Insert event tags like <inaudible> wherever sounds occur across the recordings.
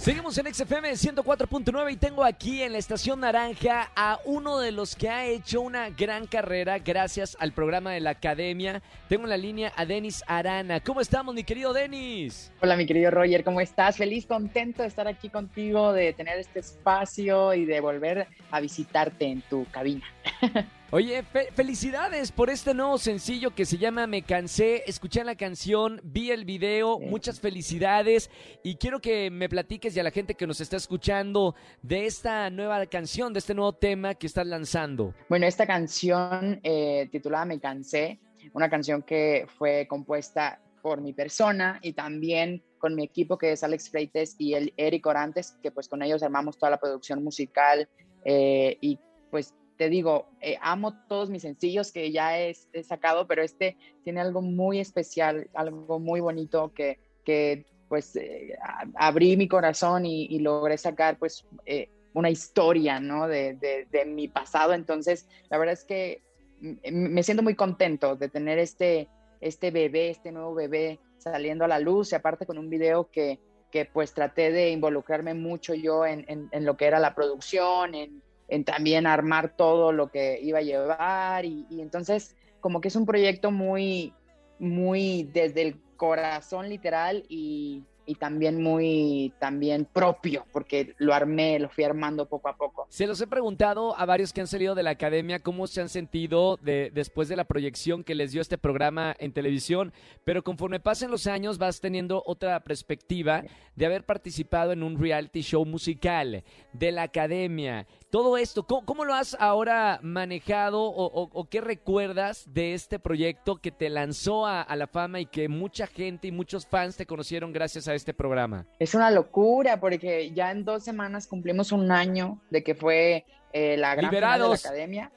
Seguimos en XFM 104.9 y tengo aquí en la estación naranja a uno de los que ha hecho una gran carrera gracias al programa de la academia. Tengo en la línea a Denis Arana. ¿Cómo estamos, mi querido Denis? Hola, mi querido Roger, ¿cómo estás? Feliz, contento de estar aquí contigo, de tener este espacio y de volver a visitarte en tu cabina. <laughs> Oye, felicidades por este nuevo sencillo que se llama Me Cansé. Escuché la canción, vi el video, muchas felicidades y quiero que me platiques y a la gente que nos está escuchando de esta nueva canción, de este nuevo tema que estás lanzando. Bueno, esta canción eh, titulada Me Cansé, una canción que fue compuesta por mi persona y también con mi equipo que es Alex Freites y el Eric Orantes, que pues con ellos armamos toda la producción musical eh, y pues te digo, eh, amo todos mis sencillos que ya he, sacado, pero este tiene algo muy especial, algo muy bonito que, que pues eh, abrí mi corazón y, logré sacar pues eh, una historia, ¿no? De, de, mi pasado. Entonces, la verdad es que me siento muy contento de tener este, este bebé, este nuevo bebé saliendo a la luz y aparte con un video que, que pues traté de involucrarme mucho yo en, en lo que era la producción, en en también armar todo lo que iba a llevar y, entonces como que es un proyecto muy, muy desde el corazón literal y, y también muy también propio, porque lo armé, lo fui armando poco a poco. Se los he preguntado a varios que han salido de la academia cómo se han sentido de, después de la proyección que les dio este programa en televisión, pero conforme pasen los años vas teniendo otra perspectiva de haber participado en un reality show musical de la academia. Todo esto, ¿cómo, lo has ahora manejado o, qué recuerdas de este proyecto que te lanzó a, a la fama y que mucha gente y muchos fans te conocieron gracias a este programa? Es una locura porque ya en dos semanas cumplimos un año de que fue eh, la gran liberados. de la academia.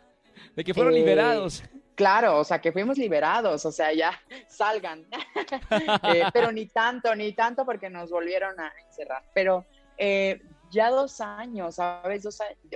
De que fueron eh, liberados. Claro, o sea, que fuimos liberados, o sea, ya <laughs> salgan. <laughs> Eh, pero ni tanto, ni tanto porque nos volvieron a encerrar. Pero ya dos años, ¿sabes?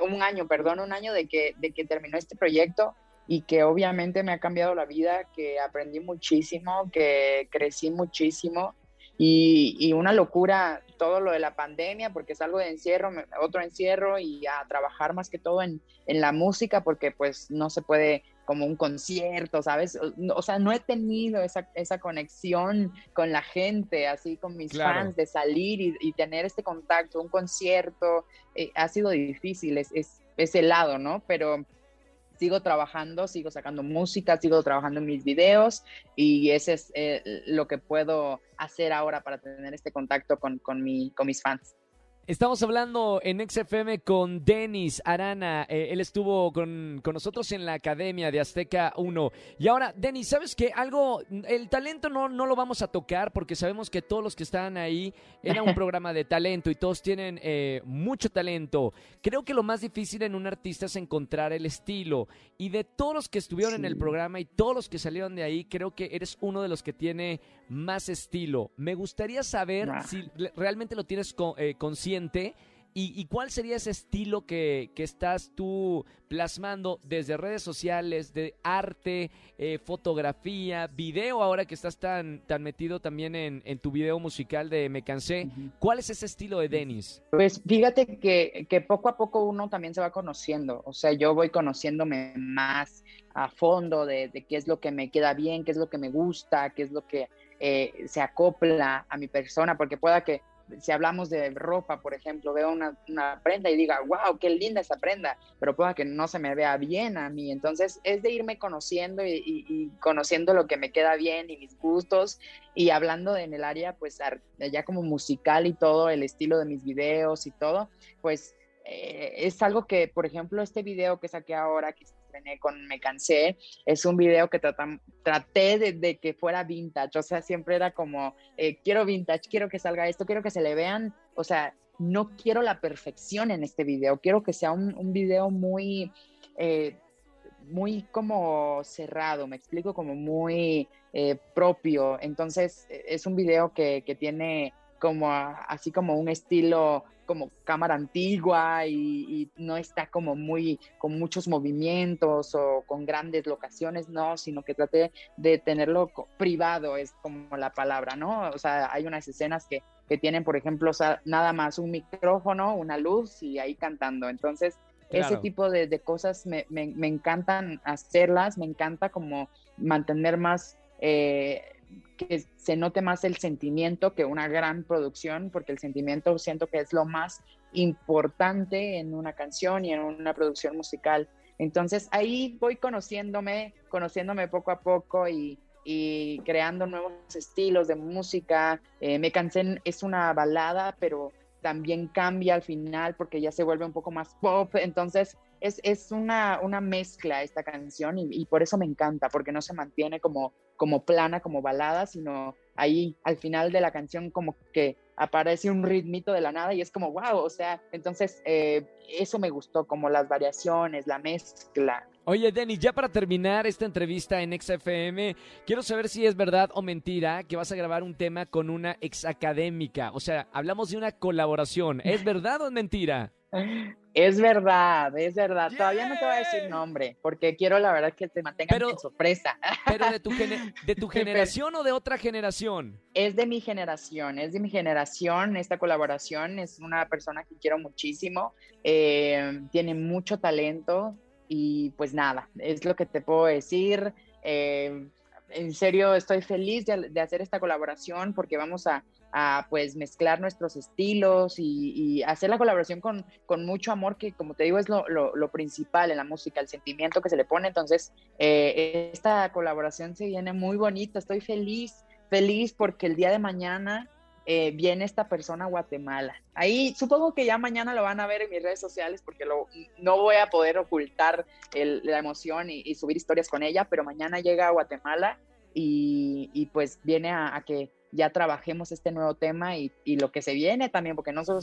un año, perdón, un año de que, de que terminó este proyecto y que obviamente me ha cambiado la vida, que aprendí muchísimo, que crecí muchísimo y, una locura todo lo de la pandemia, porque es algo de encierro, otro encierro y a trabajar más que todo en, la música, porque pues no se puede como un concierto, ¿sabes? O, sea, no he tenido esa, esa, conexión con la gente, así con mis fans, de salir y, tener este contacto, un concierto, eh, ha sido difícil, es, es, es helado, ¿no? Pero sigo trabajando, sigo sacando música, sigo trabajando en mis videos y ese es eh, lo que puedo hacer ahora para tener este contacto con, con, mi, con mis fans. Estamos hablando en XFM con Denis Arana. Eh, él estuvo con, nosotros en la Academia de Azteca 1. Y ahora, Denis, ¿sabes qué? Algo, el talento no, no lo vamos a tocar porque sabemos que todos los que están ahí era un <laughs> programa de talento y todos tienen eh, mucho talento. Creo que lo más difícil en un artista es encontrar el estilo. Y de todos los que estuvieron en el programa y todos los que salieron de ahí, creo que eres uno de los que tiene más estilo. Me gustaría saber si realmente lo tienes eh, consciente y, cuál sería ese estilo que, estás tú plasmando desde redes sociales, de arte, eh, fotografía, video, ahora que estás tan, tan metido también en, tu video musical de Me Cansé. ¿Cuál es ese estilo de Denis? Pues fíjate que, que poco a poco uno también se va conociendo. O sea, yo voy conociéndome más a fondo de, de, qué es lo que me queda bien, qué es lo que me gusta, qué es lo que eh, se acopla a mi persona, porque pueda que si hablamos de ropa, por ejemplo, veo una, prenda y diga, wow, qué linda esa prenda, pero pueda que no se me vea bien a mí. Entonces es de irme conociendo y, conociendo lo que me queda bien y mis gustos y hablando en el área, pues ya como musical y todo, el estilo de mis videos y todo, pues eh, es algo que, por ejemplo, este video que saqué ahora, que con Me Cansé, es un video que traté de, que fuera vintage, o sea, siempre era como, eh, quiero vintage, quiero que salga esto, quiero que se le vean, o sea, no quiero la perfección en este video, quiero que sea un, video muy... Eh, muy como cerrado, me explico, como muy eh, propio. Entonces es un video que, que tiene como así como un estilo como cámara antigua y, no está como muy con muchos movimientos o con grandes locaciones, no, sino que traté de tenerlo privado, es como la palabra, ¿no? O sea, hay unas escenas que, que tienen, por ejemplo, nada más un micrófono, una luz y ahí cantando. Entonces, ese tipo de, cosas me, me, encantan hacerlas, me encanta como mantener más, eh, que se note más el sentimiento que una gran producción, porque el sentimiento siento que es lo más importante en una canción y en una producción musical. Entonces ahí voy conociéndome, conociéndome poco a poco y, creando nuevos estilos de música. Eh, me cansé, es una balada, pero también cambia al final porque ya se vuelve un poco más pop. Entonces es, es una, una mezcla esta canción y, y, por eso me encanta, porque no se mantiene como, como plana, como balada, sino ahí al final de la canción como que aparece un ritmito de la nada y es como, wow, o sea, entonces eh, eso me gustó, como las variaciones, la mezcla. Oye, Denny, ya para terminar esta entrevista en XFM, quiero saber si es verdad o mentira que vas a grabar un tema con una ex académica. O sea, hablamos de una colaboración. ¿Es verdad o es mentira? <laughs> Es verdad, es verdad. Todavía no te voy a decir nombre, porque quiero la verdad que te mantengan en sorpresa. ¿Pero de tu, de tu <laughs> generación o de otra generación? Es de mi generación, es de mi generación. Esta colaboración es una persona que quiero muchísimo. Eh, tiene mucho talento y pues nada, es lo que te puedo decir. Eh, en serio, estoy feliz de hacer esta colaboración porque vamos a a pues mezclar nuestros estilos y, hacer la colaboración con, con, mucho amor, que como te digo es lo, lo, principal en la música, el sentimiento que se le pone. Entonces, eh, esta colaboración se viene muy bonita, estoy feliz, feliz porque el día de mañana eh, viene esta persona a Guatemala. Ahí supongo que ya mañana lo van a ver en mis redes sociales porque lo, no voy a poder ocultar la emoción y, subir historias con ella, pero mañana llega a Guatemala y, pues viene a que ya trabajemos este nuevo tema y, lo que se viene también, porque no solo,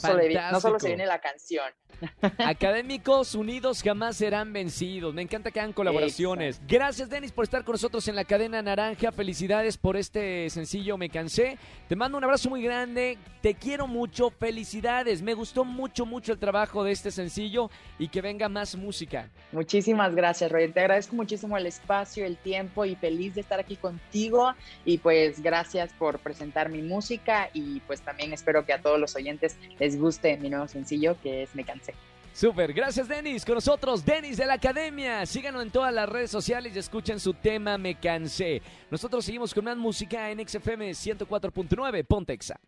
no solo se viene la canción. <laughs> Académicos unidos jamás serán vencidos. Me encanta que hagan colaboraciones. Gracias, Denis, por estar con nosotros en la cadena naranja. Felicidades por este sencillo Me Cansé. Te mando un abrazo muy grande. Te quiero mucho. Felicidades. Me gustó mucho, mucho el trabajo de este sencillo y que venga más música. Muchísimas gracias, Roy. Te agradezco muchísimo el espacio, el tiempo y feliz de estar aquí contigo. Y pues gracias por presentar mi música y pues también espero que a todos los oyentes les guste mi nuevo sencillo que es Me Cansé. Súper, gracias Denis. Con nosotros, Denis de la Academia. Síganos en todas las redes sociales y escuchen su tema Me Cansé. Nosotros seguimos con más música en XFM 104.9 Pontexa.